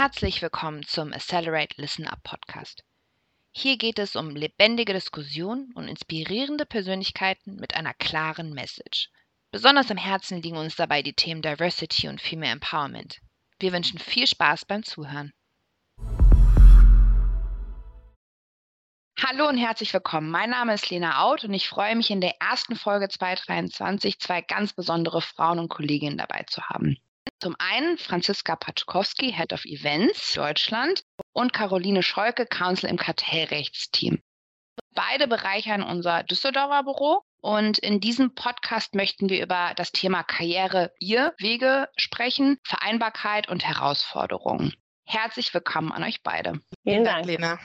Herzlich willkommen zum Accelerate Listen Up Podcast. Hier geht es um lebendige Diskussionen und inspirierende Persönlichkeiten mit einer klaren Message. Besonders am Herzen liegen uns dabei die Themen Diversity und Female Empowerment. Wir wünschen viel Spaß beim Zuhören. Hallo und herzlich willkommen. Mein Name ist Lena Out und ich freue mich in der ersten Folge 2023 zwei ganz besondere Frauen und Kolleginnen dabei zu haben. Zum einen Franziska Paczkowski, Head of Events Deutschland und Caroline Scholke, Counsel im Kartellrechtsteam. Beide bereichern unser Düsseldorfer Büro und in diesem Podcast möchten wir über das Thema Karriere, ihr Wege sprechen, Vereinbarkeit und Herausforderungen. Herzlich willkommen an euch beide. Vielen Dank, Lena.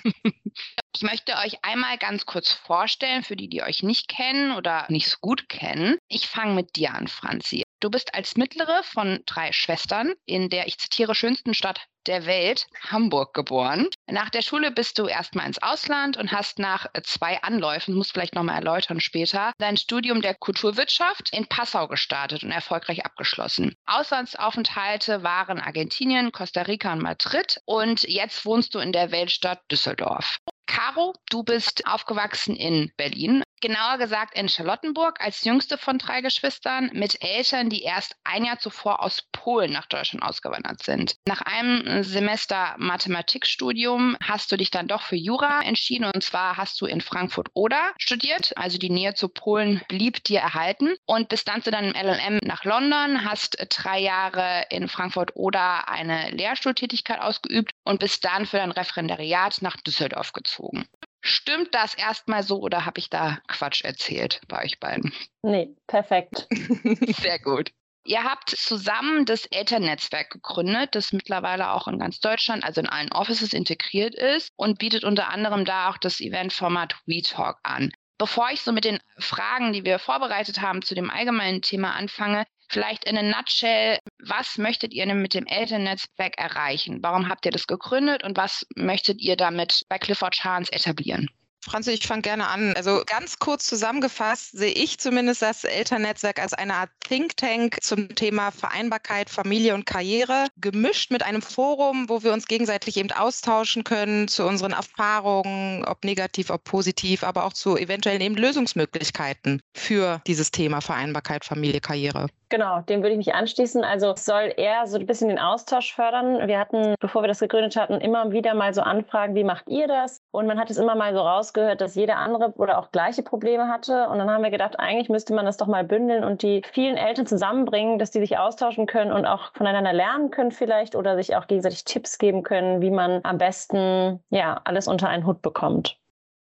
Ich möchte euch einmal ganz kurz vorstellen, für die, die euch nicht kennen oder nicht so gut kennen. Ich fange mit dir an, Franzi. Du bist als mittlere von drei Schwestern in der, ich zitiere, schönsten Stadt der Welt, Hamburg, geboren. Nach der Schule bist du erstmal ins Ausland und hast nach zwei Anläufen, muss vielleicht nochmal erläutern später, dein Studium der Kulturwirtschaft in Passau gestartet und erfolgreich abgeschlossen. Auslandsaufenthalte waren Argentinien, Costa Rica und Madrid und jetzt wohnst du in der Weltstadt Düsseldorf. Caro, du bist aufgewachsen in Berlin, genauer gesagt in Charlottenburg als jüngste von drei Geschwistern mit Eltern, die erst ein Jahr zuvor aus Polen nach Deutschland ausgewandert sind. Nach einem Semester Mathematikstudium hast du dich dann doch für Jura entschieden und zwar hast du in Frankfurt oder studiert, also die Nähe zu Polen blieb dir erhalten und bist dann zu deinem LLM nach London, hast drei Jahre in Frankfurt oder eine Lehrstuhltätigkeit ausgeübt und bist dann für dein Referendariat nach Düsseldorf gezogen gezogen. Stimmt das erstmal so oder habe ich da Quatsch erzählt bei euch beiden? Nee, perfekt. Sehr gut. Ihr habt zusammen das Elternnetzwerk gegründet, das mittlerweile auch in ganz Deutschland, also in allen Offices integriert ist und bietet unter anderem da auch das Eventformat WeTalk an. Bevor ich so mit den Fragen, die wir vorbereitet haben, zu dem allgemeinen Thema anfange, Vielleicht in a nutshell, was möchtet ihr denn mit dem Elternnetzwerk erreichen? Warum habt ihr das gegründet und was möchtet ihr damit bei Clifford Chance etablieren? Franzi, ich fange gerne an. Also ganz kurz zusammengefasst sehe ich zumindest das Elternnetzwerk als eine Art Think Tank zum Thema Vereinbarkeit, Familie und Karriere, gemischt mit einem Forum, wo wir uns gegenseitig eben austauschen können zu unseren Erfahrungen, ob negativ, ob positiv, aber auch zu eventuellen eben Lösungsmöglichkeiten für dieses Thema Vereinbarkeit, Familie, Karriere. Genau, dem würde ich mich anschließen. Also soll eher so ein bisschen den Austausch fördern. Wir hatten, bevor wir das gegründet hatten, immer wieder mal so Anfragen, wie macht ihr das? Und man hat es immer mal so rausgehört, dass jeder andere oder auch gleiche Probleme hatte. Und dann haben wir gedacht, eigentlich müsste man das doch mal bündeln und die vielen Eltern zusammenbringen, dass die sich austauschen können und auch voneinander lernen können vielleicht oder sich auch gegenseitig Tipps geben können, wie man am besten ja alles unter einen Hut bekommt.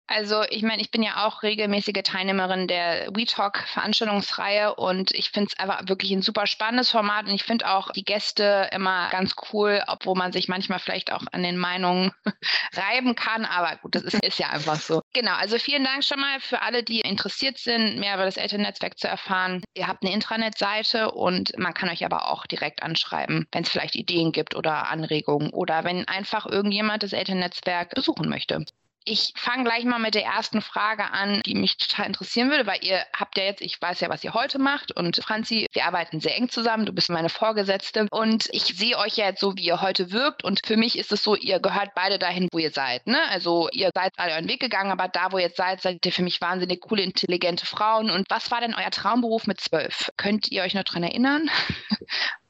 Also ich meine, ich bin ja auch regelmäßige Teilnehmerin der WeTalk Veranstaltungsreihe und ich finde es einfach wirklich ein super spannendes Format und ich finde auch die Gäste immer ganz cool, obwohl man sich manchmal vielleicht auch an den Meinungen reiben kann, aber gut, das ist, ist ja einfach so. Genau, also vielen Dank schon mal für alle, die interessiert sind, mehr über das Elternnetzwerk zu erfahren. Ihr habt eine Intranet-Seite und man kann euch aber auch direkt anschreiben, wenn es vielleicht Ideen gibt oder Anregungen oder wenn einfach irgendjemand das Elternnetzwerk besuchen möchte. Ich fange gleich mal mit der ersten Frage an, die mich total interessieren würde, weil ihr habt ja jetzt, ich weiß ja, was ihr heute macht und Franzi, wir arbeiten sehr eng zusammen, du bist meine Vorgesetzte und ich sehe euch ja jetzt so, wie ihr heute wirkt und für mich ist es so, ihr gehört beide dahin, wo ihr seid. Ne? Also ihr seid alle euren Weg gegangen, aber da, wo ihr jetzt seid, seid ihr für mich wahnsinnig coole, intelligente Frauen. Und was war denn euer Traumberuf mit zwölf? Könnt ihr euch noch daran erinnern?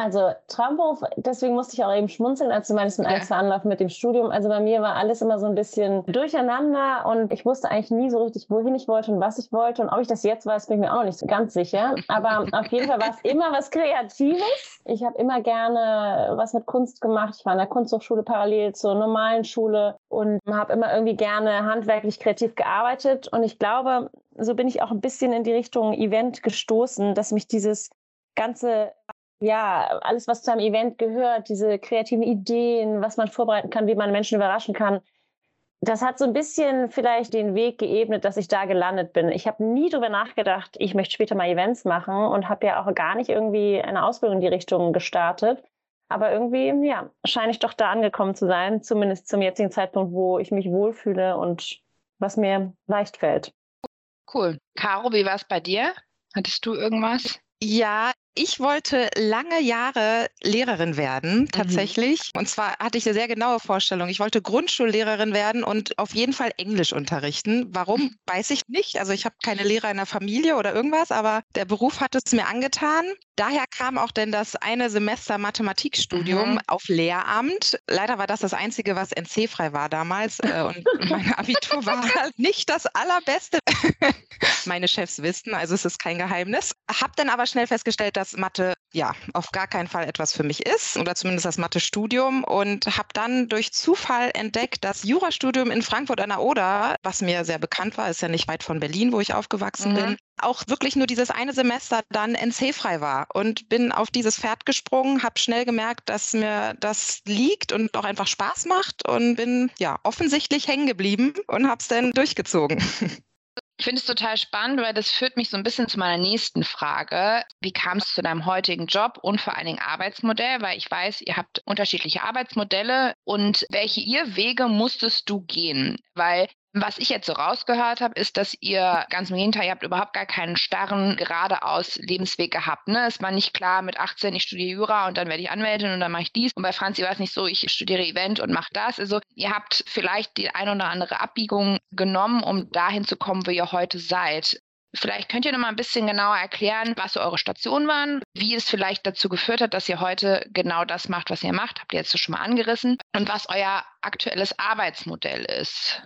Also Traumberuf, deswegen musste ich auch eben schmunzeln, als du meinst, ein ja. Anlauf mit dem Studium. Also bei mir war alles immer so ein bisschen durcheinander und ich wusste eigentlich nie so richtig, wohin ich wollte und was ich wollte. Und ob ich das jetzt weiß, bin ich mir auch noch nicht so ganz sicher. Aber auf jeden Fall war es immer was Kreatives. Ich habe immer gerne was mit Kunst gemacht. Ich war in der Kunsthochschule parallel zur normalen Schule und habe immer irgendwie gerne handwerklich kreativ gearbeitet. Und ich glaube, so bin ich auch ein bisschen in die Richtung Event gestoßen, dass mich dieses ganze ja, alles, was zu einem Event gehört, diese kreativen Ideen, was man vorbereiten kann, wie man Menschen überraschen kann, das hat so ein bisschen vielleicht den Weg geebnet, dass ich da gelandet bin. Ich habe nie darüber nachgedacht, ich möchte später mal Events machen und habe ja auch gar nicht irgendwie eine Ausbildung in die Richtung gestartet. Aber irgendwie, ja, scheine ich doch da angekommen zu sein, zumindest zum jetzigen Zeitpunkt, wo ich mich wohlfühle und was mir leicht fällt. Cool. Caro, wie war es bei dir? Hattest du irgendwas? Ja, Ich wollte lange Jahre Lehrerin werden, Mhm. tatsächlich. Und zwar hatte ich eine sehr genaue Vorstellung. Ich wollte Grundschullehrerin werden und auf jeden Fall Englisch unterrichten. Warum, weiß ich nicht. Also ich habe keine Lehrer in der Familie oder irgendwas, aber der Beruf hat es mir angetan. Daher kam auch denn das eine Semester Mathematikstudium Mhm. auf Lehramt. Leider war das das Einzige, was NC-frei war damals. äh, Und mein Abitur war halt nicht das allerbeste. Meine Chefs wissen, also es ist kein Geheimnis. Hab dann aber schnell festgestellt, dass Mathe ja auf gar keinen Fall etwas für mich ist oder zumindest das Mathe-Studium und habe dann durch Zufall entdeckt, das Jurastudium in Frankfurt an der Oder, was mir sehr bekannt war, ist ja nicht weit von Berlin, wo ich aufgewachsen Mhm. bin, auch wirklich nur dieses eine Semester dann NC-frei war und bin auf dieses Pferd gesprungen, habe schnell gemerkt, dass mir das liegt und auch einfach Spaß macht und bin ja offensichtlich hängen geblieben und habe es dann durchgezogen. Ich finde es total spannend, weil das führt mich so ein bisschen zu meiner nächsten Frage. Wie kam es zu deinem heutigen Job und vor allen Dingen Arbeitsmodell? Weil ich weiß, ihr habt unterschiedliche Arbeitsmodelle und welche ihr Wege musstest du gehen? Weil was ich jetzt so rausgehört habe, ist, dass ihr ganz im Gegenteil, ihr habt überhaupt gar keinen starren, geradeaus Lebensweg gehabt. Ne? Es war nicht klar, mit 18, ich studiere Jura und dann werde ich Anwältin und dann mache ich dies. Und bei Franzi war es nicht so, ich studiere Event und mache das. Also ihr habt vielleicht die ein oder andere Abbiegung genommen, um dahin zu kommen, wo ihr heute seid. Vielleicht könnt ihr noch mal ein bisschen genauer erklären, was so eure Stationen waren, wie es vielleicht dazu geführt hat, dass ihr heute genau das macht, was ihr macht. Habt ihr jetzt schon mal angerissen und was euer aktuelles Arbeitsmodell ist.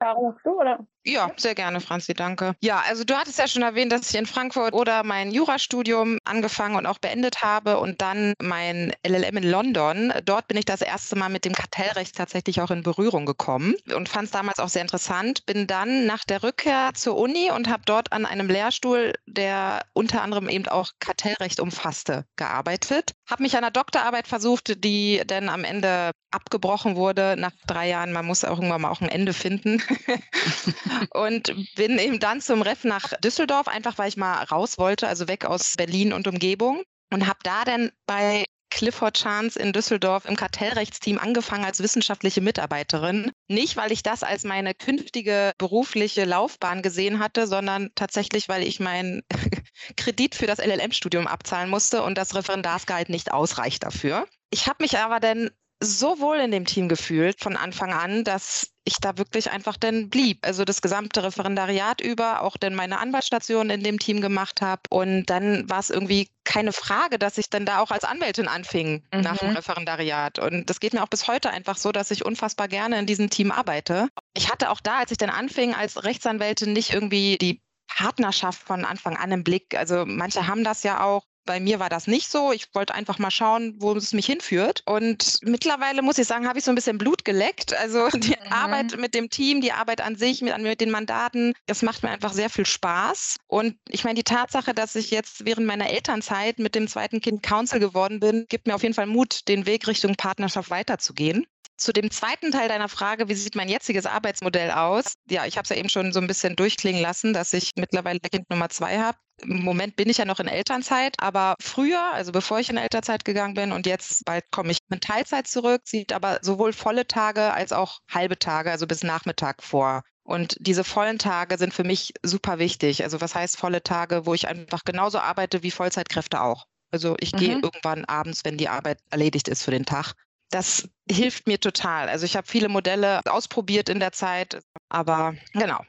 Warum du oder? Ja, sehr gerne, Franzi, danke. Ja, also du hattest ja schon erwähnt, dass ich in Frankfurt oder mein Jurastudium angefangen und auch beendet habe und dann mein LLM in London. Dort bin ich das erste Mal mit dem Kartellrecht tatsächlich auch in Berührung gekommen und fand es damals auch sehr interessant. Bin dann nach der Rückkehr zur Uni und habe dort an einem Lehrstuhl, der unter anderem eben auch Kartellrecht umfasste, gearbeitet. Habe mich an einer Doktorarbeit versucht, die dann am Ende abgebrochen wurde nach drei Jahren. Man muss auch irgendwann mal auch ein Ende finden. und bin eben dann zum Ref nach Düsseldorf, einfach weil ich mal raus wollte, also weg aus Berlin und Umgebung. Und habe da dann bei Clifford Chance in Düsseldorf im Kartellrechtsteam angefangen als wissenschaftliche Mitarbeiterin. Nicht, weil ich das als meine künftige berufliche Laufbahn gesehen hatte, sondern tatsächlich, weil ich meinen Kredit für das LLM-Studium abzahlen musste und das Referendarsgehalt nicht ausreicht dafür. Ich habe mich aber dann so wohl in dem Team gefühlt von Anfang an, dass ich da wirklich einfach dann blieb. Also das gesamte Referendariat über, auch dann meine Anwaltsstation in dem Team gemacht habe. Und dann war es irgendwie keine Frage, dass ich dann da auch als Anwältin anfing Mhm. nach dem Referendariat. Und das geht mir auch bis heute einfach so, dass ich unfassbar gerne in diesem Team arbeite. Ich hatte auch da, als ich dann anfing als Rechtsanwältin, nicht irgendwie die Partnerschaft von Anfang an im Blick. Also manche haben das ja auch. Bei mir war das nicht so. Ich wollte einfach mal schauen, wo es mich hinführt. Und mittlerweile muss ich sagen, habe ich so ein bisschen Blut geleckt. Also die Mhm. Arbeit mit dem Team, die Arbeit an sich, mit, mit den Mandaten, das macht mir einfach sehr viel Spaß. Und ich meine, die Tatsache, dass ich jetzt während meiner Elternzeit mit dem zweiten Kind Counsel geworden bin, gibt mir auf jeden Fall Mut, den Weg Richtung Partnerschaft weiterzugehen. Zu dem zweiten Teil deiner Frage, wie sieht mein jetziges Arbeitsmodell aus? Ja, ich habe es ja eben schon so ein bisschen durchklingen lassen, dass ich mittlerweile Kind Nummer zwei habe. Im Moment bin ich ja noch in Elternzeit, aber früher, also bevor ich in Elternzeit gegangen bin und jetzt bald komme ich in Teilzeit zurück, sieht aber sowohl volle Tage als auch halbe Tage, also bis Nachmittag vor. Und diese vollen Tage sind für mich super wichtig. Also was heißt volle Tage, wo ich einfach genauso arbeite wie Vollzeitkräfte auch. Also ich gehe Mhm. irgendwann abends, wenn die Arbeit erledigt ist für den Tag. Das hilft mir total. Also ich habe viele Modelle ausprobiert in der Zeit, aber genau.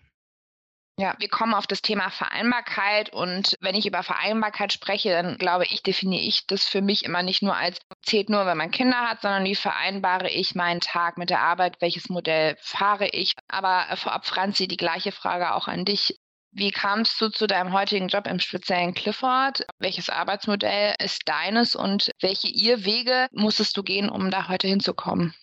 Ja, wir kommen auf das Thema Vereinbarkeit und wenn ich über Vereinbarkeit spreche, dann glaube ich, definiere ich das für mich immer nicht nur als zählt nur, wenn man Kinder hat, sondern wie vereinbare ich meinen Tag mit der Arbeit, welches Modell fahre ich. Aber äh, vorab, Franzi, die gleiche Frage auch an dich. Wie kamst du zu deinem heutigen Job im speziellen Clifford? Welches Arbeitsmodell ist deines und welche Irrwege musstest du gehen, um da heute hinzukommen?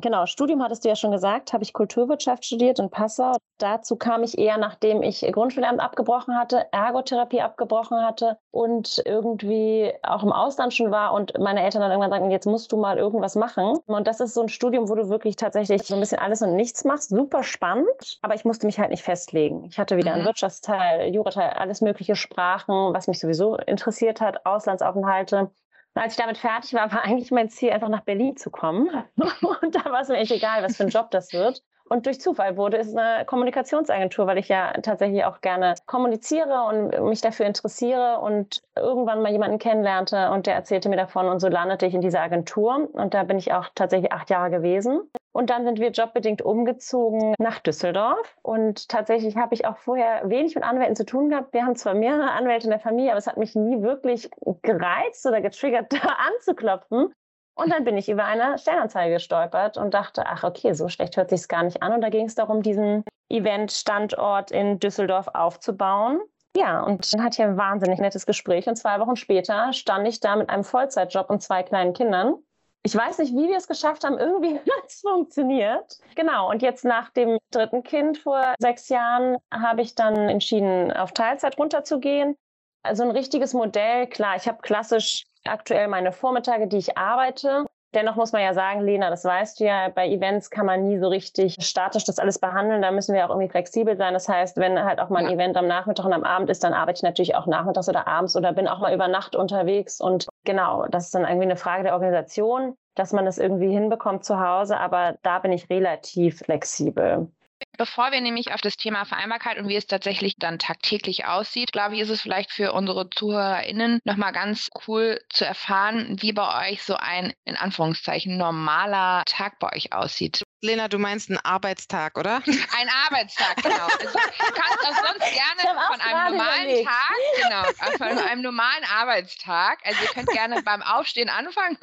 Genau, Studium hattest du ja schon gesagt, habe ich Kulturwirtschaft studiert in Passau. Dazu kam ich eher, nachdem ich Grundschullehramt abgebrochen hatte, Ergotherapie abgebrochen hatte und irgendwie auch im Ausland schon war und meine Eltern dann irgendwann sagten, jetzt musst du mal irgendwas machen. Und das ist so ein Studium, wo du wirklich tatsächlich so ein bisschen alles und nichts machst. Super spannend, aber ich musste mich halt nicht festlegen. Ich hatte wieder Mhm. einen Wirtschaftsteil, Jurateil, alles mögliche Sprachen, was mich sowieso interessiert hat, Auslandsaufenthalte. Als ich damit fertig war, war eigentlich mein Ziel, einfach nach Berlin zu kommen. Und da war es mir echt egal, was für ein Job das wird. Und durch Zufall wurde es eine Kommunikationsagentur, weil ich ja tatsächlich auch gerne kommuniziere und mich dafür interessiere und irgendwann mal jemanden kennenlernte und der erzählte mir davon und so landete ich in dieser Agentur und da bin ich auch tatsächlich acht Jahre gewesen. Und dann sind wir jobbedingt umgezogen nach Düsseldorf. Und tatsächlich habe ich auch vorher wenig mit Anwälten zu tun gehabt. Wir haben zwar mehrere Anwälte in der Familie, aber es hat mich nie wirklich gereizt oder getriggert, da anzuklopfen. Und dann bin ich über eine Stellenanzeige gestolpert und dachte, ach okay, so schlecht hört sich es gar nicht an. Und da ging es darum, diesen Event-Standort in Düsseldorf aufzubauen. Ja, und dann hatte ich ein wahnsinnig nettes Gespräch. Und zwei Wochen später stand ich da mit einem Vollzeitjob und zwei kleinen Kindern. Ich weiß nicht, wie wir es geschafft haben. Irgendwie hat es funktioniert. Genau. Und jetzt nach dem dritten Kind vor sechs Jahren habe ich dann entschieden, auf Teilzeit runterzugehen. Also ein richtiges Modell, klar, ich habe klassisch aktuell meine Vormittage, die ich arbeite. Dennoch muss man ja sagen, Lena, das weißt du ja, bei Events kann man nie so richtig statisch das alles behandeln. Da müssen wir auch irgendwie flexibel sein. Das heißt, wenn halt auch mal ein ja. Event am Nachmittag und am Abend ist, dann arbeite ich natürlich auch nachmittags oder abends oder bin auch mal über Nacht unterwegs. Und genau, das ist dann irgendwie eine Frage der Organisation, dass man das irgendwie hinbekommt zu Hause. Aber da bin ich relativ flexibel. Bevor wir nämlich auf das Thema Vereinbarkeit und wie es tatsächlich dann tagtäglich aussieht, glaube ich, ist es vielleicht für unsere ZuhörerInnen nochmal ganz cool zu erfahren, wie bei euch so ein, in Anführungszeichen, normaler Tag bei euch aussieht. Lena, du meinst einen Arbeitstag, oder? Ein Arbeitstag, genau. Also, du kannst auch sonst gerne von einem normalen überlegt. Tag, genau, von einem normalen Arbeitstag. Also ihr könnt gerne beim Aufstehen anfangen.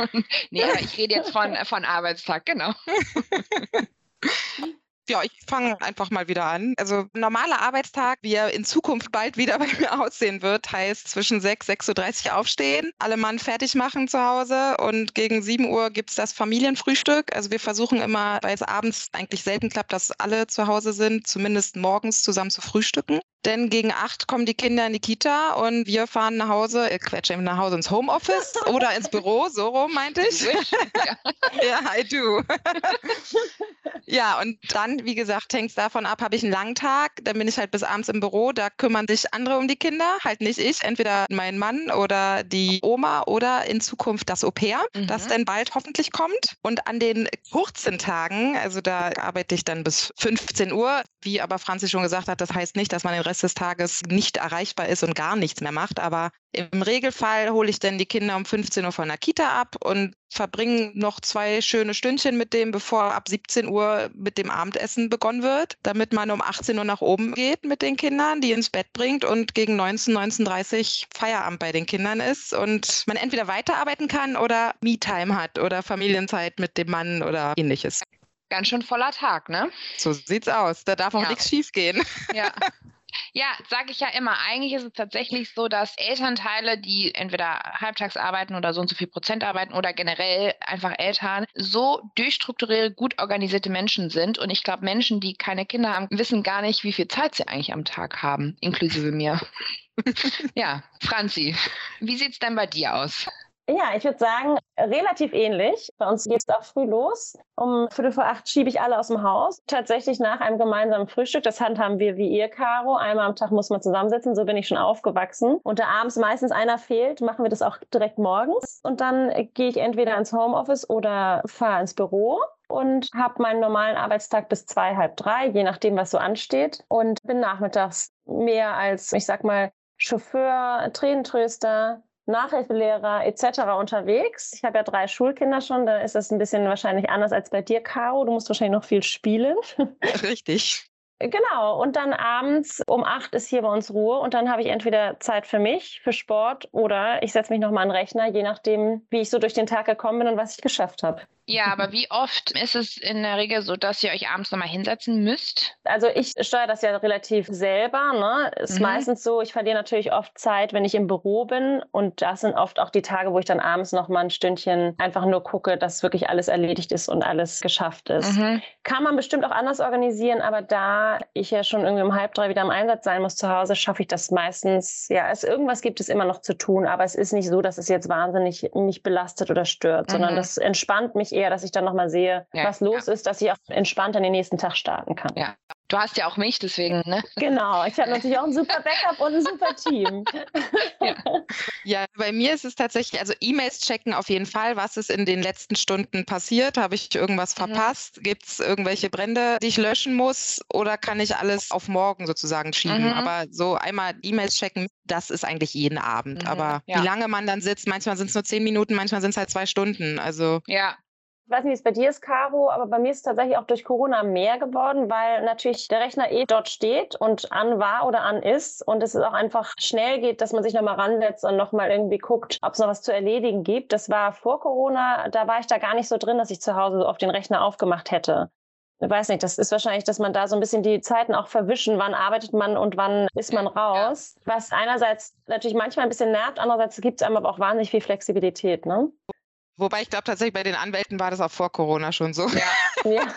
nee, aber ich rede jetzt von, von Arbeitstag, genau. Ja, ich fange einfach mal wieder an. Also normaler Arbeitstag, wie er in Zukunft bald wieder bei mir aussehen wird, heißt zwischen 6, 6.30 Uhr aufstehen, alle Mann fertig machen zu Hause und gegen 7 Uhr gibt es das Familienfrühstück. Also wir versuchen immer, weil es abends eigentlich selten klappt, dass alle zu Hause sind, zumindest morgens zusammen zu frühstücken. Denn gegen acht kommen die Kinder in die Kita und wir fahren nach Hause, äh, quetschen nach Hause ins Homeoffice oder ins Büro, so rum meinte ich. Ja, ja I do. ja, und dann, wie gesagt, hängt es davon ab, habe ich einen langen Tag, dann bin ich halt bis abends im Büro, da kümmern sich andere um die Kinder, halt nicht ich, entweder mein Mann oder die Oma oder in Zukunft das Au-pair, mhm. das dann bald hoffentlich kommt. Und an den kurzen Tagen, also da arbeite ich dann bis 15 Uhr, wie aber Franzi schon gesagt hat, das heißt nicht, dass man den Rest des Tages nicht erreichbar ist und gar nichts mehr macht. Aber im Regelfall hole ich dann die Kinder um 15 Uhr von der Kita ab und verbringe noch zwei schöne Stündchen mit dem, bevor ab 17 Uhr mit dem Abendessen begonnen wird, damit man um 18 Uhr nach oben geht mit den Kindern, die ins Bett bringt und gegen 19, 19.30 Feierabend bei den Kindern ist und man entweder weiterarbeiten kann oder Me-Time hat oder Familienzeit mit dem Mann oder ähnliches. Ganz schön voller Tag, ne? So sieht's aus. Da darf auch ja. nichts schief gehen. Ja. Ja, sage ich ja immer. Eigentlich ist es tatsächlich so, dass Elternteile, die entweder halbtags arbeiten oder so und so viel Prozent arbeiten oder generell einfach Eltern, so durchstrukturierte, gut organisierte Menschen sind. Und ich glaube, Menschen, die keine Kinder haben, wissen gar nicht, wie viel Zeit sie eigentlich am Tag haben, inklusive mir. ja, Franzi, wie sieht es denn bei dir aus? Ja, ich würde sagen, relativ ähnlich. Bei uns geht es auch früh los. Um Viertel vor acht schiebe ich alle aus dem Haus. Tatsächlich nach einem gemeinsamen Frühstück. Das handhaben wir wie ihr, Caro. Einmal am Tag muss man zusammensitzen. So bin ich schon aufgewachsen. Und da abends meistens einer fehlt, machen wir das auch direkt morgens. Und dann gehe ich entweder ins Homeoffice oder fahre ins Büro und habe meinen normalen Arbeitstag bis zwei, halb drei, je nachdem, was so ansteht. Und bin nachmittags mehr als, ich sag mal, Chauffeur, Tränentröster, Nachhilfelehrer etc. unterwegs. Ich habe ja drei Schulkinder schon, da ist das ein bisschen wahrscheinlich anders als bei dir, Caro. Du musst wahrscheinlich noch viel spielen. Richtig. Genau, und dann abends um acht ist hier bei uns Ruhe und dann habe ich entweder Zeit für mich, für Sport oder ich setze mich nochmal an den Rechner, je nachdem, wie ich so durch den Tag gekommen bin und was ich geschafft habe. Ja, aber wie oft ist es in der Regel so, dass ihr euch abends nochmal hinsetzen müsst? Also ich steuere das ja relativ selber. Ne? Ist mhm. meistens so, ich verliere natürlich oft Zeit, wenn ich im Büro bin. Und das sind oft auch die Tage, wo ich dann abends nochmal ein Stündchen einfach nur gucke, dass wirklich alles erledigt ist und alles geschafft ist. Mhm. Kann man bestimmt auch anders organisieren, aber da ich ja schon irgendwie um halb drei wieder im Einsatz sein muss zu Hause, schaffe ich das meistens. Ja, es, irgendwas gibt es immer noch zu tun, aber es ist nicht so, dass es jetzt wahnsinnig mich belastet oder stört, mhm. sondern das entspannt mich eher, dass ich dann nochmal sehe, Ja, was los ja. ist, dass ich auch entspannt an den nächsten Tag starten kann. Ja. Du hast ja auch mich, deswegen, ne? Genau, ich habe natürlich auch ein super Backup und ein super Team. Ja, bei mir ist es tatsächlich, also E-Mails checken auf jeden Fall, was ist in den letzten Stunden passiert. Habe ich irgendwas Mhm. verpasst? Gibt es irgendwelche Brände, die ich löschen muss? Oder kann ich alles auf morgen sozusagen schieben? Mhm. Aber so einmal E-Mails checken, das ist eigentlich jeden Abend. Mhm, Aber ja. wie lange man dann sitzt, manchmal sind es nur zehn Minuten, manchmal sind es halt zwei Stunden. Also Ja. Ich weiß nicht, wie es bei dir ist, Caro, aber bei mir ist es tatsächlich auch durch Corona mehr geworden, weil natürlich der Rechner eh dort steht und an war oder an ist und es auch einfach schnell geht, dass man sich nochmal ransetzt und nochmal irgendwie guckt, ob es noch was zu erledigen gibt. Das war vor Corona, da war ich da gar nicht so drin, dass ich zu Hause so auf den Rechner aufgemacht hätte. Ich weiß nicht, das ist wahrscheinlich, dass man da so ein bisschen die Zeiten auch verwischen, wann arbeitet man und wann ist man raus. Was einerseits natürlich manchmal ein bisschen nervt, andererseits gibt es einem aber auch wahnsinnig viel Flexibilität, ne? Wobei ich glaube tatsächlich bei den Anwälten war das auch vor Corona schon so. Ja.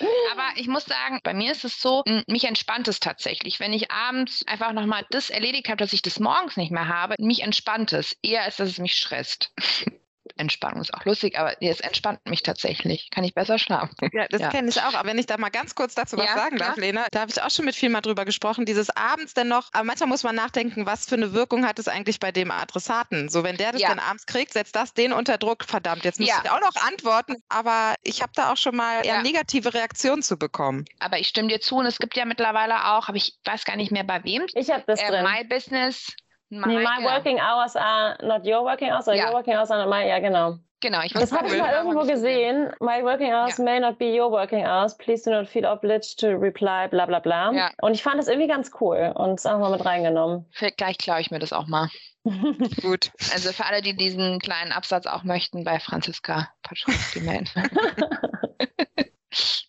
Ja. Aber ich muss sagen, bei mir ist es so, mich entspannt es tatsächlich. Wenn ich abends einfach nochmal das erledigt habe, dass ich das morgens nicht mehr habe, mich entspannt es, eher als dass es mich stresst. Entspannung ist auch lustig, aber es entspannt mich tatsächlich. Kann ich besser schlafen. Ja, das Ja. kenne ich auch. Aber wenn ich da mal ganz kurz dazu was Ja, sagen darf, klar. Lena, da habe ich auch schon mit viel mal drüber gesprochen, dieses abends denn noch, aber manchmal muss man nachdenken, was für eine Wirkung hat es eigentlich bei dem Adressaten? So, wenn der das Ja. dann abends kriegt, setzt das den unter Druck. Verdammt, jetzt muss Ja. ich auch noch antworten. Aber ich habe da auch schon mal eher Ja. negative Reaktionen zu bekommen. Aber ich stimme dir zu und es gibt ja mittlerweile auch, aber ich weiß gar nicht mehr bei wem, Ich habe das äh, drin. My Business. My, Nee, my working hours are not your working hours, or Ja. your working hours are not my, ja genau. Genau, ich Das habe ich mal irgendwo gesehen. My working hours Ja. may not be your working hours. Please do not feel obliged to reply, bla bla bla. Ja. Und ich fand das irgendwie ganz cool und es einfach mal mit reingenommen. Vielleicht klaue ich mir das auch mal. Gut. Also für alle, die diesen kleinen Absatz auch möchten, bei Franziska Paczkowski melden.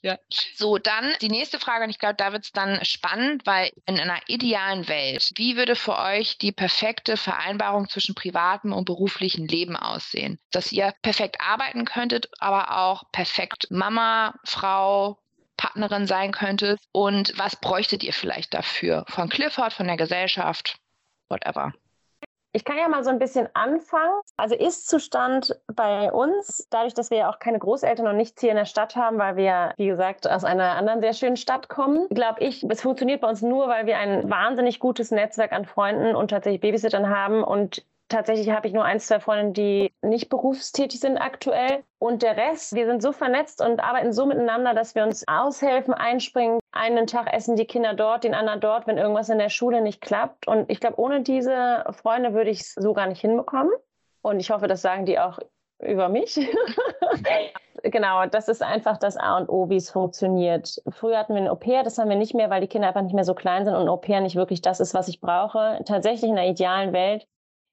ja. So, dann die nächste Frage, und ich glaube, da wird es dann spannend, weil in einer idealen Welt, wie würde für euch die perfekte Vereinbarung zwischen privatem und beruflichem Leben aussehen? Dass ihr perfekt arbeiten könntet, aber auch perfekt Mama, Frau, Partnerin sein könntet. Und was bräuchtet ihr vielleicht dafür? Von Clifford, von der Gesellschaft, whatever. Ich kann ja mal so ein bisschen anfangen. Also Ist-Zustand bei uns, dadurch, dass wir ja auch keine Großeltern und nichts hier in der Stadt haben, weil wir, wie gesagt, aus einer anderen sehr schönen Stadt kommen, glaube ich, es funktioniert bei uns nur, weil wir ein wahnsinnig gutes Netzwerk an Freunden und tatsächlich Babysittern haben und Tatsächlich habe ich nur ein, zwei Freunde, die nicht berufstätig sind aktuell. Und der Rest, wir sind so vernetzt und arbeiten so miteinander, dass wir uns aushelfen, einspringen. Einen Tag essen die Kinder dort, den anderen dort, wenn irgendwas in der Schule nicht klappt. Und ich glaube, ohne diese Freunde würde ich es so gar nicht hinbekommen. Und ich hoffe, das sagen die auch über mich. genau, das ist einfach das A und O, wie es funktioniert. Früher hatten wir ein Au-pair, das haben wir nicht mehr, weil die Kinder einfach nicht mehr so klein sind und ein Au-pair nicht wirklich das ist, was ich brauche. Tatsächlich in der idealen Welt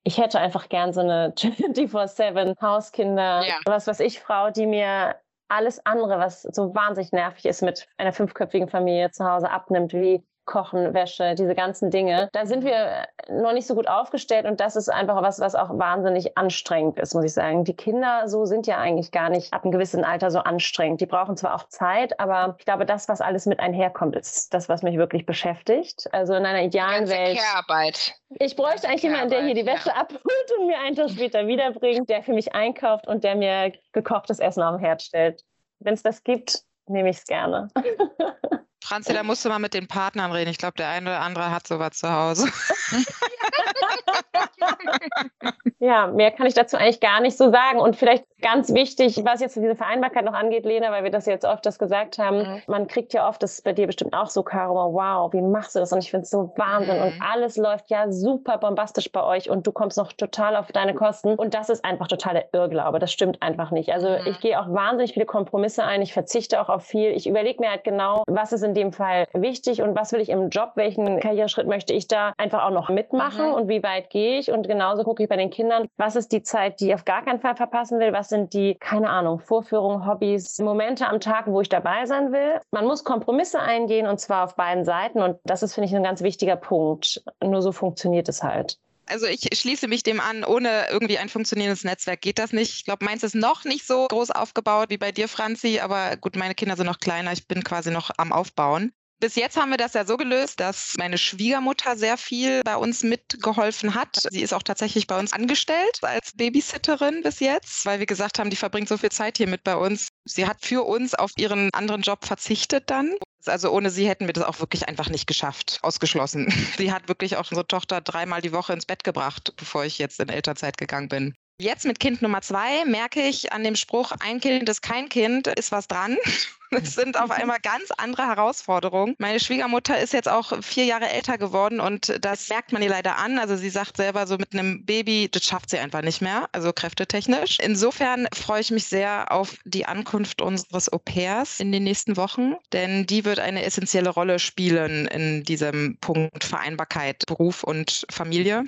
ich hätte einfach gern so eine 24-7 Hauskinder, Ja. was weiß ich, Frau, die mir alles andere, was so wahnsinnig nervig ist, mit einer fünfköpfigen Familie zu Hause abnimmt, wie Kochen, Wäsche, diese ganzen Dinge. Da sind wir noch nicht so gut aufgestellt und das ist einfach was, was auch wahnsinnig anstrengend ist, muss ich sagen. Die Kinder so sind ja eigentlich gar nicht ab einem gewissen Alter so anstrengend. Die brauchen zwar auch Zeit, aber ich glaube, das, was alles mit einherkommt, ist das, was mich wirklich beschäftigt. Also in einer idealen Welt. Care-Arbeit. Ich bräuchte eigentlich jemanden, der hier die Wäsche abholt und mir einen Tag später wiederbringt, der für mich einkauft und der mir gekochtes Essen auf dem Herd stellt. Wenn es das gibt, nehme ich es gerne. Franzi, da musst du mal mit den Partnern reden. Ich glaube, der eine oder andere hat sowas zu Hause. Ja, mehr kann ich dazu eigentlich gar nicht so sagen. Und vielleicht ganz wichtig, was jetzt diese Vereinbarkeit noch angeht, Lena, weil wir das jetzt öfters gesagt haben, Mhm. man kriegt ja oft, das ist bei dir bestimmt auch so, Caro, wow, wie machst du das? Und ich finde es so Wahnsinn. Mhm. Und alles läuft ja super bombastisch bei euch und du kommst noch total auf deine Kosten. Und das ist einfach totaler Irrglaube. Das stimmt einfach nicht. Also Mhm. ich gehe auch wahnsinnig viele Kompromisse ein. Ich verzichte auch auf viel. Ich überlege mir halt genau, was ist in dem Fall wichtig und was will ich im Job, welchen Karriereschritt möchte ich da einfach auch noch mitmachen Mhm. und wie weit gehe ich. Und genauso gucke ich bei den Kindern, was ist die Zeit, die ich auf gar keinen Fall verpassen will, was sind die, keine Ahnung, Vorführungen, Hobbys, Momente am Tag, wo ich dabei sein will. Man muss Kompromisse eingehen und zwar auf beiden Seiten und das ist, finde ich, ein ganz wichtiger Punkt. Nur so funktioniert es halt. Also ich schließe mich dem an, ohne irgendwie ein funktionierendes Netzwerk geht das nicht. Ich glaube, meins ist noch nicht so groß aufgebaut wie bei dir, Franzi, aber gut, meine Kinder sind noch kleiner, ich bin quasi noch am Aufbauen. Bis jetzt haben wir das ja so gelöst, dass meine Schwiegermutter sehr viel bei uns mitgeholfen hat. Sie ist auch tatsächlich bei uns angestellt als Babysitterin bis jetzt, weil wir gesagt haben, die verbringt so viel Zeit hier mit bei uns. Sie hat für uns auf ihren anderen Job verzichtet dann. Also ohne sie hätten wir das auch wirklich einfach nicht geschafft. Ausgeschlossen. Sie hat wirklich auch unsere Tochter dreimal die Woche ins Bett gebracht, bevor ich jetzt in Elternzeit gegangen bin. Jetzt mit Kind Nummer zwei merke ich an dem Spruch, ein Kind ist kein Kind, ist was dran. Es sind auf einmal ganz andere Herausforderungen. Meine Schwiegermutter ist jetzt auch vier Jahre älter geworden und das merkt man ihr leider an. Also sie sagt selber so mit einem Baby, das schafft sie einfach nicht mehr, also kräftetechnisch. Insofern freue ich mich sehr auf die Ankunft unseres Au-pairs in den nächsten Wochen, denn die wird eine essentielle Rolle spielen in diesem Punkt Vereinbarkeit, Beruf und Familie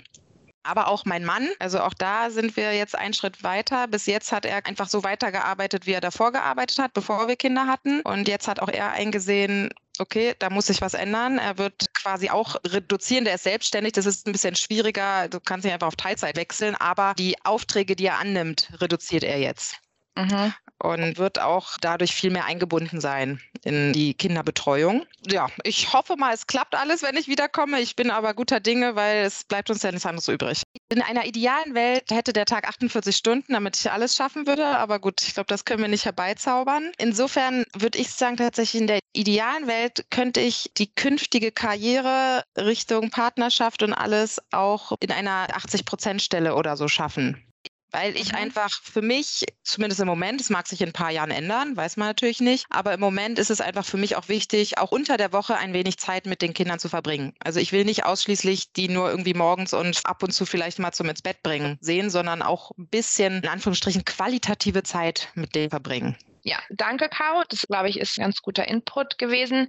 aber auch mein Mann. Also auch da sind wir jetzt einen Schritt weiter. Bis jetzt hat er einfach so weitergearbeitet, wie er davor gearbeitet hat, bevor wir Kinder hatten. Und jetzt hat auch er eingesehen, okay, da muss sich was ändern. Er wird quasi auch reduzieren. Der ist selbstständig. Das ist ein bisschen schwieriger. Du kannst nicht einfach auf Teilzeit wechseln. Aber die Aufträge, die er annimmt, reduziert er jetzt. Mhm und wird auch dadurch viel mehr eingebunden sein in die Kinderbetreuung. Ja, ich hoffe mal, es klappt alles, wenn ich wiederkomme. Ich bin aber guter Dinge, weil es bleibt uns ja nichts anderes übrig. In einer idealen Welt hätte der Tag 48 Stunden, damit ich alles schaffen würde. Aber gut, ich glaube, das können wir nicht herbeizaubern. Insofern würde ich sagen, tatsächlich in der idealen Welt könnte ich die künftige Karriere Richtung Partnerschaft und alles auch in einer 80-Prozent-Stelle oder so schaffen weil ich mhm. einfach für mich, zumindest im Moment, es mag sich in ein paar Jahren ändern, weiß man natürlich nicht, aber im Moment ist es einfach für mich auch wichtig, auch unter der Woche ein wenig Zeit mit den Kindern zu verbringen. Also ich will nicht ausschließlich die nur irgendwie morgens und ab und zu vielleicht mal zum ins Bett bringen sehen, sondern auch ein bisschen, in Anführungsstrichen, qualitative Zeit mit denen verbringen. Ja, danke, Caro. Das, glaube ich, ist ein ganz guter Input gewesen.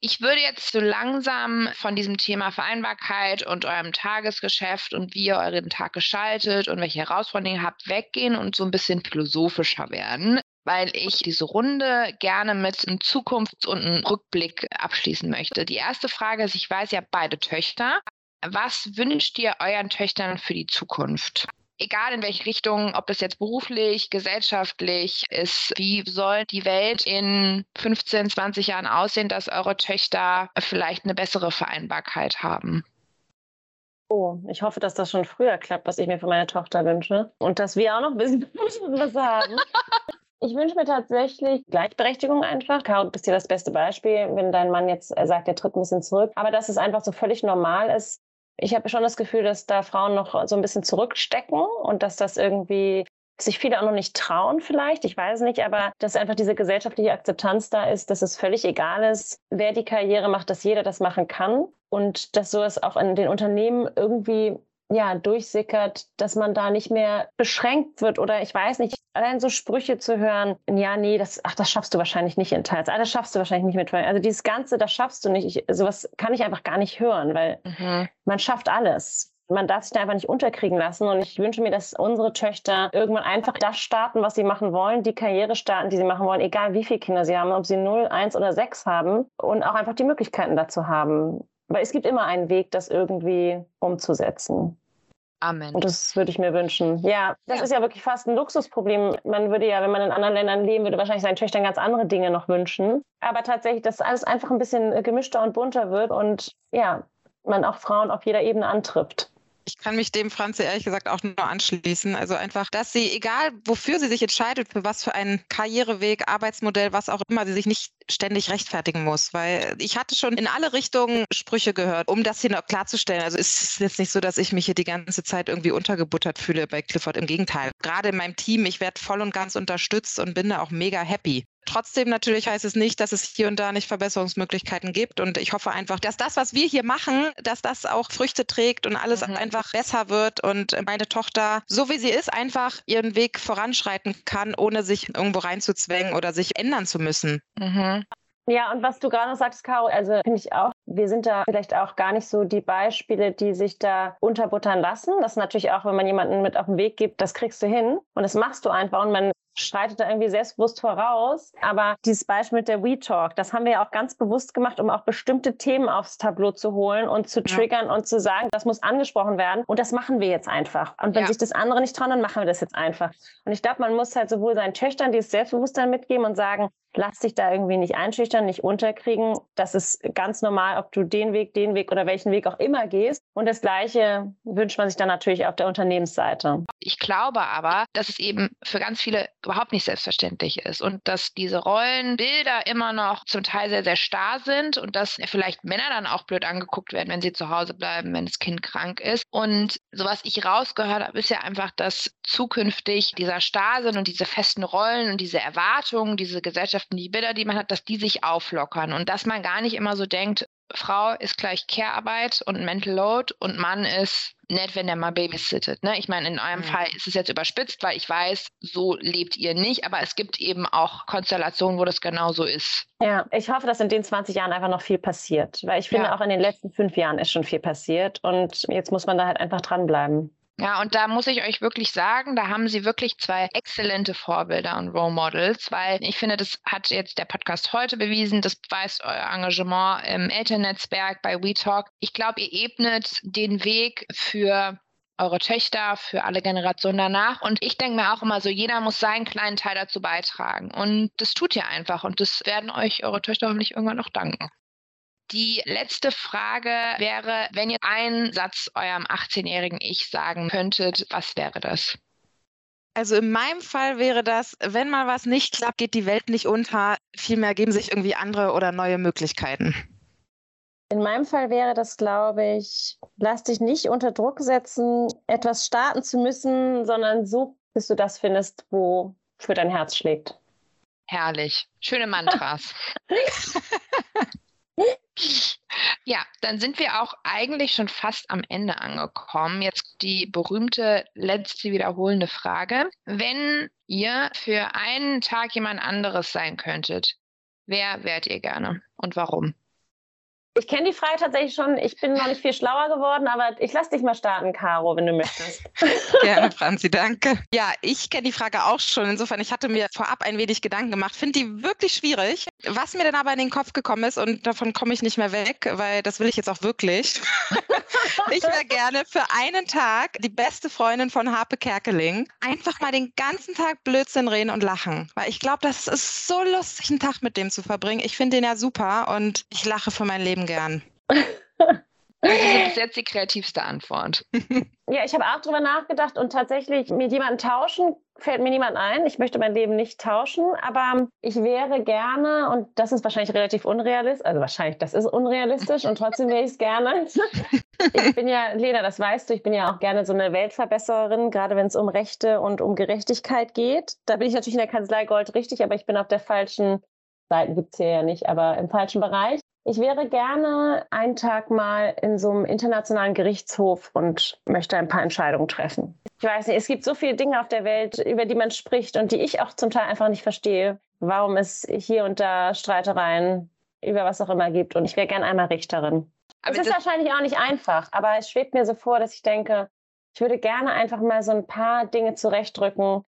Ich würde jetzt so langsam von diesem Thema Vereinbarkeit und eurem Tagesgeschäft und wie ihr euren Tag gestaltet und welche Herausforderungen ihr habt, weggehen und so ein bisschen philosophischer werden, weil ich diese Runde gerne mit einem Zukunfts- und einem Rückblick abschließen möchte. Die erste Frage ist, ich weiß, habt beide Töchter. Was wünscht ihr euren Töchtern für die Zukunft? Egal in welche Richtung, ob das jetzt beruflich, gesellschaftlich ist, wie soll die Welt in 15, 20 Jahren aussehen, dass eure Töchter vielleicht eine bessere Vereinbarkeit haben? Oh, ich hoffe, dass das schon früher klappt, was ich mir für meine Tochter wünsche. Und dass wir auch noch ein bisschen was haben. Ich wünsche mir tatsächlich Gleichberechtigung einfach. Caro, du bist hier das beste Beispiel, wenn dein Mann jetzt sagt, er tritt ein bisschen zurück. Aber dass es einfach so völlig normal ist, ich habe schon das Gefühl, dass da Frauen noch so ein bisschen zurückstecken und dass das irgendwie sich viele auch noch nicht trauen vielleicht, ich weiß nicht, aber dass einfach diese gesellschaftliche Akzeptanz da ist, dass es völlig egal ist, wer die Karriere macht, dass jeder das machen kann und dass so es auch in den Unternehmen irgendwie ja, durchsickert, dass man da nicht mehr beschränkt wird oder ich weiß nicht, allein so Sprüche zu hören, ja, nee, das, ach, das schaffst du wahrscheinlich nicht in Teils, ah, das schaffst du wahrscheinlich nicht mit, also dieses Ganze, das schaffst du nicht, ich, sowas kann ich einfach gar nicht hören, weil mhm. man schafft alles. Man darf sich da einfach nicht unterkriegen lassen. Und ich wünsche mir, dass unsere Töchter irgendwann einfach das starten, was sie machen wollen, die Karriere starten, die sie machen wollen, egal wie viele Kinder sie haben, ob sie 0, 1 oder 6 haben und auch einfach die Möglichkeiten dazu haben. Weil es gibt immer einen Weg, das irgendwie umzusetzen. Amen. Und das würde ich mir wünschen. Ja, das ja. ist ja wirklich fast ein Luxusproblem. Man würde ja, wenn man in anderen Ländern leben würde, wahrscheinlich seinen Töchtern ganz andere Dinge noch wünschen. Aber tatsächlich, dass alles einfach ein bisschen äh, gemischter und bunter wird und ja, man auch Frauen auf jeder Ebene antrifft. Ich kann mich dem Franze ehrlich gesagt auch nur anschließen. Also einfach, dass sie, egal wofür sie sich entscheidet, für was für einen Karriereweg, Arbeitsmodell, was auch immer, sie sich nicht ständig rechtfertigen muss. Weil ich hatte schon in alle Richtungen Sprüche gehört, um das hier noch klarzustellen. Also es ist jetzt nicht so, dass ich mich hier die ganze Zeit irgendwie untergebuttert fühle bei Clifford. Im Gegenteil. Gerade in meinem Team, ich werde voll und ganz unterstützt und bin da auch mega happy. Trotzdem natürlich heißt es nicht, dass es hier und da nicht Verbesserungsmöglichkeiten gibt. Und ich hoffe einfach, dass das, was wir hier machen, dass das auch Früchte trägt und alles mhm. einfach besser wird und meine Tochter, so wie sie ist, einfach ihren Weg voranschreiten kann, ohne sich irgendwo reinzuzwängen oder sich ändern zu müssen. Mhm. Ja, und was du gerade sagst, Caro, also finde ich auch, wir sind da vielleicht auch gar nicht so die Beispiele, die sich da unterbuttern lassen. Das ist natürlich auch, wenn man jemanden mit auf den Weg gibt, das kriegst du hin und das machst du einfach und man schreitet da irgendwie selbstbewusst voraus. Aber dieses Beispiel mit der WeTalk, das haben wir ja auch ganz bewusst gemacht, um auch bestimmte Themen aufs Tableau zu holen und zu triggern ja. und zu sagen, das muss angesprochen werden. Und das machen wir jetzt einfach. Und wenn ja. sich das andere nicht trauen, dann machen wir das jetzt einfach. Und ich glaube, man muss halt sowohl seinen Töchtern dieses Selbstbewusstsein mitgeben und sagen, lass dich da irgendwie nicht einschüchtern, nicht unterkriegen. Das ist ganz normal, ob du den Weg, den Weg oder welchen Weg auch immer gehst. Und das Gleiche wünscht man sich dann natürlich auf der Unternehmensseite. Ich glaube aber, dass es eben für ganz viele überhaupt nicht selbstverständlich ist und dass diese Rollenbilder immer noch zum Teil sehr, sehr starr sind und dass vielleicht Männer dann auch blöd angeguckt werden, wenn sie zu Hause bleiben, wenn das Kind krank ist. Und so was ich rausgehört habe, ist ja einfach, dass zukünftig dieser Starrsinn und diese festen Rollen und diese Erwartungen, diese Gesellschaften, die Bilder, die man hat, dass die sich auflockern und dass man gar nicht immer so denkt, Frau ist gleich Care-Arbeit und Mental Load und Mann ist nett, wenn der mal babysittet. Ne? Ich meine, in eurem mhm. Fall ist es jetzt überspitzt, weil ich weiß, so lebt ihr nicht, aber es gibt eben auch Konstellationen, wo das genauso ist. Ja, ich hoffe, dass in den 20 Jahren einfach noch viel passiert, weil ich finde, ja. auch in den letzten fünf Jahren ist schon viel passiert und jetzt muss man da halt einfach dranbleiben. Ja, und da muss ich euch wirklich sagen, da haben sie wirklich zwei exzellente Vorbilder und Role Models, weil ich finde, das hat jetzt der Podcast heute bewiesen, das beweist euer Engagement im Elternnetzwerk bei WeTalk. Ich glaube, ihr ebnet den Weg für eure Töchter, für alle Generationen danach. Und ich denke mir auch immer so, jeder muss seinen kleinen Teil dazu beitragen. Und das tut ihr einfach. Und das werden euch eure Töchter hoffentlich irgendwann noch danken. Die letzte Frage wäre, wenn ihr einen Satz eurem 18-jährigen Ich sagen könntet, was wäre das? Also in meinem Fall wäre das, wenn mal was nicht klappt, geht die Welt nicht unter. Vielmehr geben sich irgendwie andere oder neue Möglichkeiten. In meinem Fall wäre das, glaube ich, lass dich nicht unter Druck setzen, etwas starten zu müssen, sondern such, bis du das findest, wo für dein Herz schlägt. Herrlich. Schöne Mantras. Ja, dann sind wir auch eigentlich schon fast am Ende angekommen. Jetzt die berühmte letzte wiederholende Frage. Wenn ihr für einen Tag jemand anderes sein könntet, wer wärt ihr gerne und warum? Ich kenne die Frage tatsächlich schon. Ich bin noch nicht viel schlauer geworden, aber ich lasse dich mal starten, Caro, wenn du möchtest. Gerne, Franzi, danke. Ja, ich kenne die Frage auch schon. Insofern, ich hatte mir vorab ein wenig Gedanken gemacht. Finde die wirklich schwierig. Was mir dann aber in den Kopf gekommen ist, und davon komme ich nicht mehr weg, weil das will ich jetzt auch wirklich. ich wäre gerne für einen Tag die beste Freundin von Harpe Kerkeling. Einfach mal den ganzen Tag Blödsinn reden und lachen. Weil ich glaube, das ist so lustig, einen Tag mit dem zu verbringen. Ich finde den ja super und ich lache für mein Leben gern. Das ist bis jetzt die kreativste Antwort. Ja, ich habe auch drüber nachgedacht und tatsächlich mit jemandem tauschen fällt mir niemand ein. Ich möchte mein Leben nicht tauschen, aber ich wäre gerne, und das ist wahrscheinlich relativ unrealistisch, also wahrscheinlich, das ist unrealistisch und trotzdem wäre ich es gerne. Ich bin ja, Lena, das weißt du, ich bin ja auch gerne so eine Weltverbessererin, gerade wenn es um Rechte und um Gerechtigkeit geht. Da bin ich natürlich in der Kanzlei Gold richtig, aber ich bin auf der falschen Seiten gibt es hier ja nicht, aber im falschen Bereich. Ich wäre gerne einen Tag mal in so einem internationalen Gerichtshof und möchte ein paar Entscheidungen treffen. Ich weiß nicht, es gibt so viele Dinge auf der Welt, über die man spricht und die ich auch zum Teil einfach nicht verstehe, warum es hier und da Streitereien über was auch immer gibt. Und ich wäre gerne einmal Richterin. Aber es ist wahrscheinlich auch nicht einfach, aber es schwebt mir so vor, dass ich denke, ich würde gerne einfach mal so ein paar Dinge zurechtdrücken,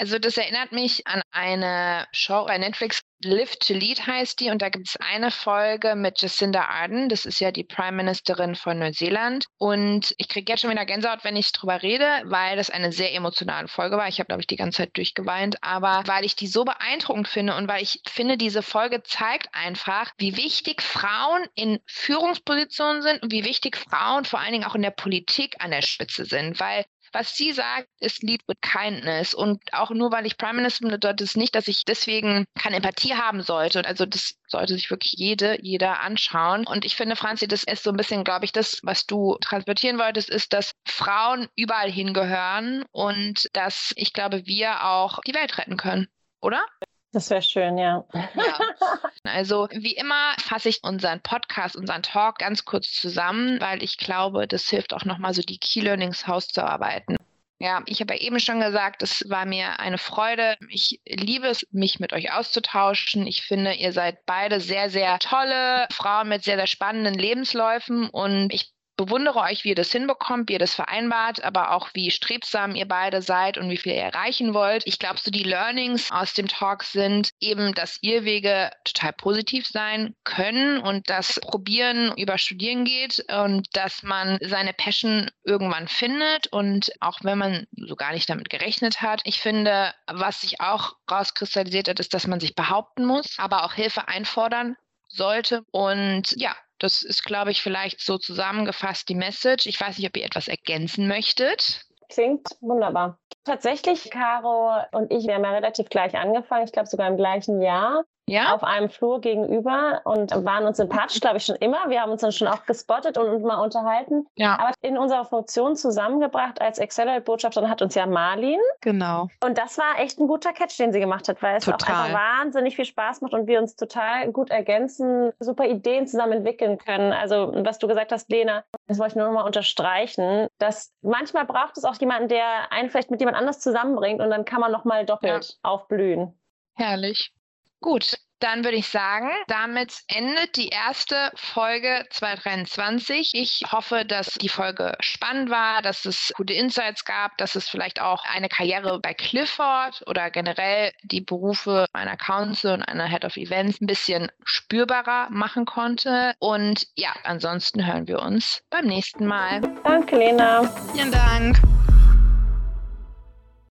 also das erinnert mich an eine Show bei Netflix, Live to Lead heißt die, und da gibt es eine Folge mit Jacinda Ardern, das ist ja die Prime Ministerin von Neuseeland. Und ich kriege jetzt schon wieder Gänsehaut, wenn ich drüber rede, weil das eine sehr emotionale Folge war. Ich habe, glaube ich, die ganze Zeit durchgeweint, aber weil ich die so beeindruckend finde und weil ich finde, diese Folge zeigt einfach, wie wichtig Frauen in Führungspositionen sind und wie wichtig Frauen vor allen Dingen auch in der Politik an der Spitze sind, weil was sie sagt, ist Lead with Kindness. Und auch nur weil ich Prime Minister bin, bedeutet es nicht, dass ich deswegen keine Empathie haben sollte. Also das sollte sich wirklich jede, jeder anschauen. Und ich finde, Franzi, das ist so ein bisschen, glaube ich, das, was du transportieren wolltest, ist, dass Frauen überall hingehören und dass ich glaube, wir auch die Welt retten können. Oder? Das wäre schön, ja. ja. Also wie immer fasse ich unseren Podcast, unseren Talk ganz kurz zusammen, weil ich glaube, das hilft auch nochmal so die Key Learnings auszuarbeiten. Ja, ich habe ja eben schon gesagt, es war mir eine Freude. Ich liebe es, mich mit euch auszutauschen. Ich finde, ihr seid beide sehr, sehr tolle Frauen mit sehr, sehr spannenden Lebensläufen und ich bewundere euch, wie ihr das hinbekommt, wie ihr das vereinbart, aber auch wie strebsam ihr beide seid und wie viel ihr erreichen wollt. Ich glaube, so die Learnings aus dem Talk sind eben, dass Irrwege total positiv sein können und das Probieren über Studieren geht und dass man seine Passion irgendwann findet und auch wenn man so gar nicht damit gerechnet hat. Ich finde, was sich auch rauskristallisiert hat, ist, dass man sich behaupten muss, aber auch Hilfe einfordern sollte. Und ja, das ist, glaube ich, vielleicht so zusammengefasst die Message. Ich weiß nicht, ob ihr etwas ergänzen möchtet. Klingt wunderbar. Tatsächlich, Caro und ich, wir haben ja relativ gleich angefangen, ich glaube sogar im gleichen Jahr ja? auf einem Flur gegenüber und waren uns sympathisch, glaube ich, schon immer. Wir haben uns dann schon auch gespottet und mal unterhalten. Ja. Aber in unserer Funktion zusammengebracht als Accelerate-Botschafterin hat uns ja Marlin. Genau. Und das war echt ein guter Catch, den sie gemacht hat, weil es total. auch einfach wahnsinnig viel Spaß macht und wir uns total gut ergänzen, super Ideen zusammen entwickeln können. Also, was du gesagt hast, Lena, das wollte ich nur noch mal unterstreichen, dass manchmal braucht es auch jemanden, der einen vielleicht mit jemand anders zusammenbringt und dann kann man noch mal doppelt ja. aufblühen. Herrlich. Gut, dann würde ich sagen, damit endet die erste Folge 2023. Ich hoffe, dass die Folge spannend war, dass es gute Insights gab, dass es vielleicht auch eine Karriere bei Clifford oder generell die Berufe einer Council und einer Head of Events ein bisschen spürbarer machen konnte. Und ja, ansonsten hören wir uns beim nächsten Mal. Danke, Lena. Vielen Dank.